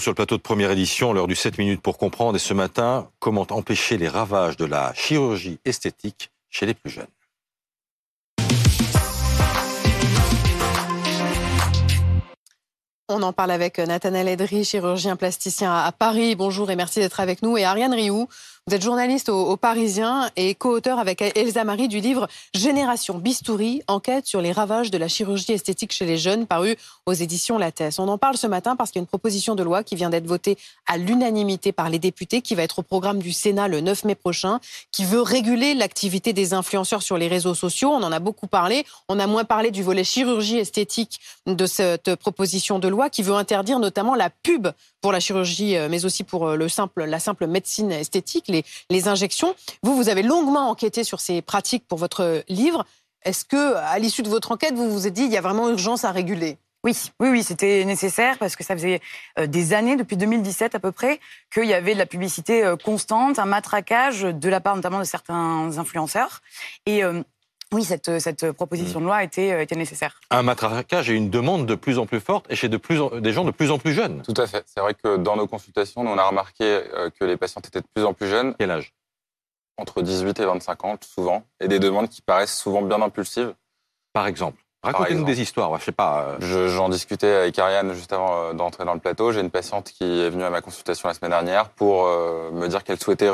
Sur le plateau de première édition, l'heure du 7 minutes pour comprendre, et ce matin, comment empêcher les ravages de la chirurgie esthétique chez les plus jeunes. On en parle avec Nathanaël Edry, chirurgien plasticien à Paris. Bonjour et merci d'être avec nous. Et Ariane Rioux, vous êtes journaliste au, Parisien et co-auteur avec Elsa Marie du livre Génération Bistouri, enquête sur les ravages de la chirurgie esthétique chez les jeunes, paru aux éditions Lattès. On en parle ce matin parce qu'il y a une proposition de loi qui vient d'être votée à l'unanimité par les députés, qui va être au programme du Sénat le 9 mai prochain, qui veut réguler l'activité des influenceurs sur les réseaux sociaux. On en a beaucoup parlé. On a moins parlé du volet chirurgie esthétique de cette proposition de loi qui veut interdire notamment la pub pour la chirurgie, euh, mais aussi pour euh, le simple, la simple médecine esthétique, les, injections. Vous, vous avez longuement enquêté sur ces pratiques pour votre livre. Est-ce que, à l'issue de votre enquête, vous vous êtes dit il y a vraiment urgence à réguler? Oui, oui, oui, c'était nécessaire parce que ça faisait euh, des années, depuis 2017 à peu près, qu'il y avait de la publicité constante, un matraquage de la part notamment de certains influenceurs. Et oui, cette, cette proposition de loi était, euh, était nécessaire. Un matraquage et une demande de plus en plus forte et chez de plus des gens de plus en plus jeunes. Tout à fait. C'est vrai que dans nos consultations, on a remarqué euh, que les patientes étaient de plus en plus jeunes. Quel âge? Entre 18 et 25 ans, souvent. Et des demandes qui paraissent souvent bien impulsives. Par exemple Racontez-nous des histoires, je sais pas. Euh. J'en discutais avec Ariane juste avant d'entrer dans le plateau. J'ai une patiente qui est venue à ma consultation la semaine dernière pour me dire qu'elle souhaitait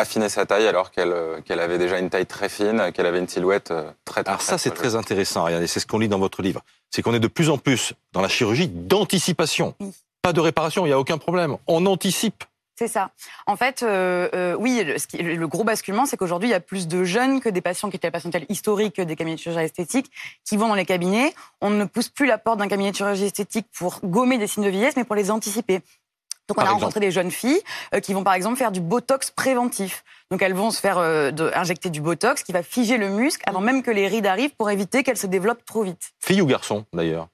affiner sa taille alors qu'elle euh, qu'elle avait déjà une taille très fine, qu'elle avait une silhouette euh, très très Alors ça c'est très intéressant, regardez, c'est ce qu'on lit dans votre livre. C'est qu'on est de plus en plus dans la chirurgie d'anticipation. Pas de réparation, il n'y a aucun problème. On anticipe. C'est ça. En fait, euh, oui, le, gros basculement, c'est qu'aujourd'hui, il y a plus de jeunes que des patients qui étaient la patientèle historique des cabinets de chirurgie esthétique qui vont dans les cabinets. On ne pousse plus la porte d'un cabinet de chirurgie esthétique pour gommer des signes de vieillesse, mais pour les anticiper. Donc on a rencontré des jeunes filles euh, qui vont par exemple faire du botox préventif. Donc elles vont se faire euh, injecter du botox qui va figer le muscle avant même que les rides arrivent pour éviter qu'elles se développent trop vite. Filles ou garçons d'ailleurs?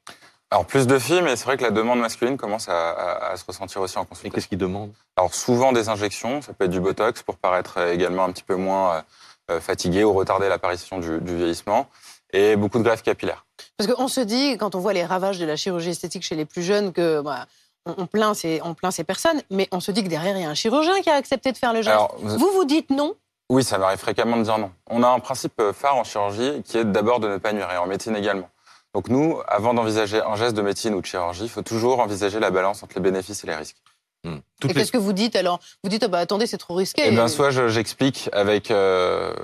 Alors plus de filles, mais c'est vrai que la demande masculine commence à, se ressentir aussi en consultation. Et qu'est-ce qu'ils demandent? Alors souvent des injections, ça peut être du botox pour paraître également un petit peu moins euh, fatigué ou retarder l'apparition du, vieillissement, et beaucoup de greffes capillaires. Parce qu'on se dit, quand on voit les ravages de la chirurgie esthétique chez les plus jeunes, que bah, on, plaint ces, on plaint ces personnes, mais on se dit que derrière, il y a un chirurgien qui a accepté de faire le geste. vous, vous dites non? Oui, ça m'arrive fréquemment de dire non. On a un principe phare en chirurgie qui est d'abord de ne pas nuire, et en médecine également. Donc nous, avant d'envisager un geste de médecine ou de chirurgie, il faut toujours envisager la balance entre les bénéfices et les risques. Hmm. Et qu'est-ce que vous dites alors? Vous dites, oh bah, attendez, c'est trop risqué. Eh bien, soit j'explique avec euh,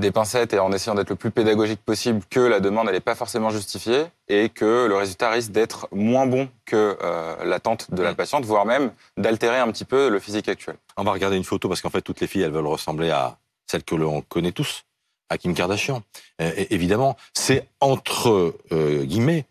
des pincettes et en essayant d'être le plus pédagogique possible que la demande n'est pas forcément justifiée et que le résultat risque d'être moins bon que euh, l'attente de la mm. patiente, voire même d'altérer un petit peu le physique actuel. On va regarder une photo parce qu'en fait toutes les filles elles veulent ressembler à celles que l'on connaît tous, à Kim Kardashian. Euh, évidemment, c'est entre euh, guillemets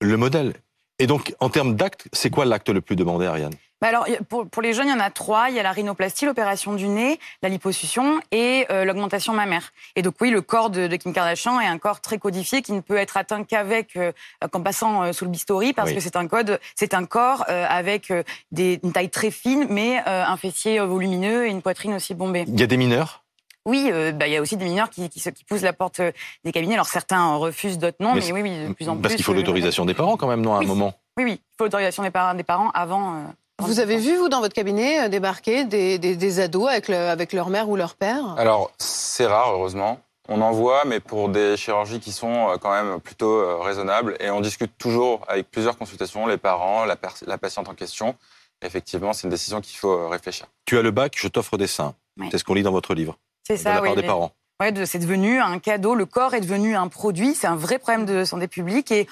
le modèle. Et donc en termes d'acte, c'est quoi l'acte le plus demandé, Ariane? Bah alors, pour, pour, les jeunes, il y en a trois. Il y a la rhinoplastie, l'opération du nez, la liposuction et euh, l'augmentation mammaire. Et donc oui, le corps de, de, Kim Kardashian est un corps très codifié qui ne peut être atteint qu'avec, euh, qu'en passant euh, sous le bistouri, parce que c'est un code, c'est un corps avec des, une taille très fine, mais un fessier volumineux et une poitrine aussi bombée. Il y a des mineurs? Oui, bah, il y a aussi des mineurs qui, qui, qui, poussent la porte des cabinets. Alors certains refusent, d'autres non, mais, oui, oui, de plus en plus. Parce qu'il faut l'autorisation des parents quand même, non, à un moment. Oui, oui, il faut l'autorisation des parents, des parents avant. Vous avez vu, vous, dans votre cabinet, euh, débarquer des, des, ados avec, avec leur mère ou leur père? Alors, c'est rare, heureusement. On en voit, mais pour des chirurgies qui sont euh, quand même plutôt euh, raisonnables. Et on discute toujours avec plusieurs consultations, les parents, la, la patiente en question. Effectivement, c'est une décision qu'il faut réfléchir. Tu as le bac, je t'offre des seins. C'est ce qu'on lit dans votre livre. C'est ça, de la part des parents. Ouais, c'est devenu un cadeau. Le corps est devenu un produit. C'est un vrai problème de santé publique et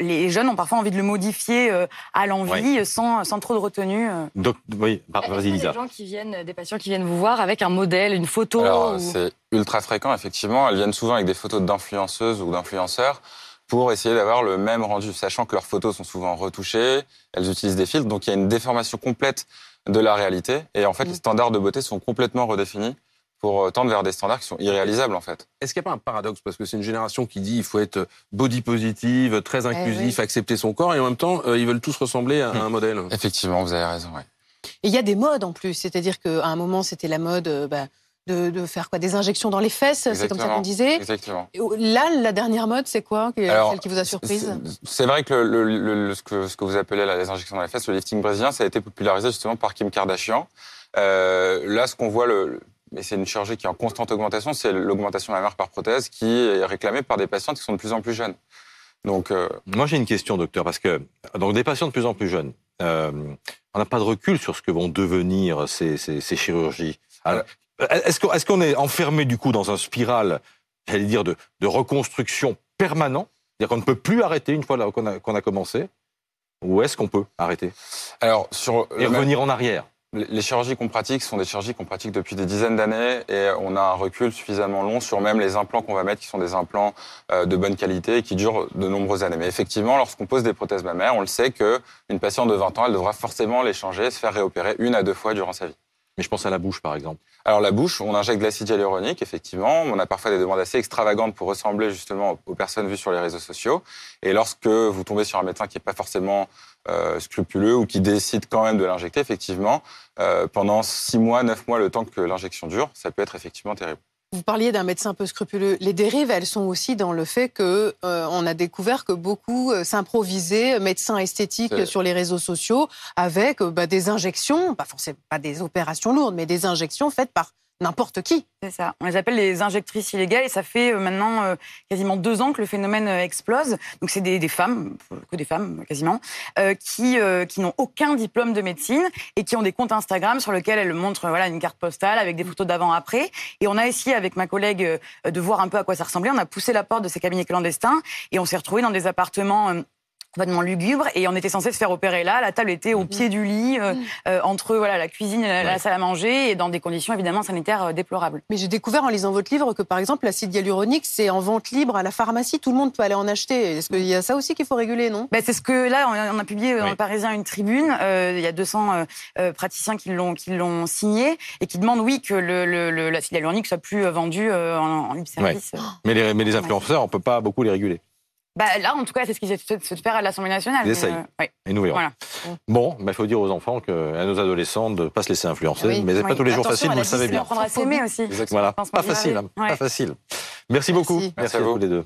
les jeunes ont parfois envie de le modifier euh, à l'envie sans, sans, trop de retenue. Euh. Donc, oui, vas-y, Lisa. Des gens qui viennent, des patients qui viennent vous voir avec un modèle, une photo. Alors, c'est ultra fréquent, effectivement. Elles viennent souvent avec des photos d'influenceuses ou d'influenceurs pour essayer d'avoir le même rendu, sachant que leurs photos sont souvent retouchées, elles utilisent des filtres, donc il y a une déformation complète de la réalité. Et en fait, mm. les standards de beauté sont complètement redéfinis pour euh, tendre vers des standards qui sont irréalisables en fait. Est-ce qu'il n'y a pas un paradoxe? Parce que c'est une génération qui dit il faut être body positive, très eh inclusif, accepter son corps, et en même temps, euh, ils veulent tous ressembler à, un modèle. Effectivement, vous avez raison. Et il y a des modes en plus, c'est-à-dire qu'à un moment, c'était la mode euh, bah, de, de faire quoi? Des injections dans les fesses, c'est comme ça qu'on disait. Exactement. Et Là, la dernière mode, c'est quoi? Alors, Celle qui vous a surprise? C'est- C'est vrai que, le, le- le- ce que ce que vous appelez là, les injections dans les fesses, le lifting brésilien, ça a été popularisé justement par Kim Kardashian. Euh, là, ce qu'on voit, le, mais c'est une chirurgie qui est en constante augmentation, c'est l'augmentation mammaire par prothèse qui est réclamée par des patientes qui sont de plus en plus jeunes. Donc, euh, Moi, j'ai une question, docteur, parce que donc des patients de plus en plus jeunes, euh, on n'a pas de recul sur ce que vont devenir ces, ces, ces chirurgies. Est-ce qu'on est, enfermé du coup dans un spirale, j'allais dire, de, de reconstruction permanent? C'est-à-dire qu'on ne peut plus arrêter une fois qu'on a, a commencé? Ou est-ce qu'on peut arrêter? Alors sur et même- revenir en arrière? Les chirurgies qu'on pratique sont des chirurgies qu'on pratique depuis des dizaines d'années et on a un recul suffisamment long sur même les implants qu'on va mettre qui sont des implants euh, de bonne qualité et qui durent de nombreuses années. Mais effectivement, lorsqu'on pose des prothèses mammaires, on le sait qu'une patiente de 20 ans, elle devra forcément les changer, se faire réopérer une à deux fois durant sa vie. Mais je pense à la bouche, par exemple. Alors la bouche, on injecte de l'acide hyaluronique, effectivement. On a parfois des demandes assez extravagantes pour ressembler justement aux personnes vues sur les réseaux sociaux. Et lorsque vous tombez sur un médecin qui n'est pas forcément euh, scrupuleux ou qui décide quand même de l'injecter, effectivement, euh, pendant six mois, neuf mois, le temps que l'injection dure, ça peut être effectivement terrible. Vous parliez d'un médecin un peu scrupuleux. Les dérives, elles sont aussi dans le fait que euh, on a découvert que beaucoup euh, s'improvisaient médecins esthétiques sur les réseaux sociaux avec euh, bah, des injections, pas forcément pas des opérations lourdes, mais des injections faites par n'importe qui. C'est ça. On les appelle les injectrices illégales et ça fait euh, maintenant euh, quasiment deux ans que le phénomène euh, explose. Donc c'est des, des femmes, que des femmes quasiment, qui, qui n'ont aucun diplôme de médecine et qui ont des comptes Instagram sur lesquels elles montrent voilà, une carte postale avec des photos d'avant-après. Et on a essayé avec ma collègue de voir un peu à quoi ça ressemblait. On a poussé la porte de ces cabinets clandestins et on s'est retrouvés dans des appartements... euh, complètement lugubre et on était censé se faire opérer là. La table était au pied du lit, euh, euh, entre voilà la cuisine et la, la Ouais. salle à manger et dans des conditions évidemment sanitaires euh, déplorables. Mais j'ai découvert en lisant votre livre que, par exemple, l'acide hyaluronique, c'est en vente libre à la pharmacie. Tout le monde peut aller en acheter. Est-ce qu'il y a ça aussi qu'il faut réguler, non? Ben, c'est ce que là, on a, on a publié dans Oui. le Parisien une tribune. euh, il y a 200 euh, euh, praticiens qui l'ont qui l'ont signé et qui demandent oui que le, le, le- l'acide hyaluronique soit plus euh, vendu euh, en, en libre service. Mais les, mais les influenceurs, on peut pas beaucoup les réguler. Bah, là, en tout cas, c'est ce qui s'est fait se faire à l'Assemblée nationale. Ils essayent. euh, ouais. Et nous verrons. Voilà. Bon, il faut dire aux enfants, que, à nos adolescents, de ne pas se laisser influencer. Oui. mais c'est pas Oui. tous les jours facile, vous le savez bien. Apprendre à s'aimer aussi. Voilà, pas facile, hein, Ouais. pas facile. Merci beaucoup. Merci. Merci à à vous. les deux.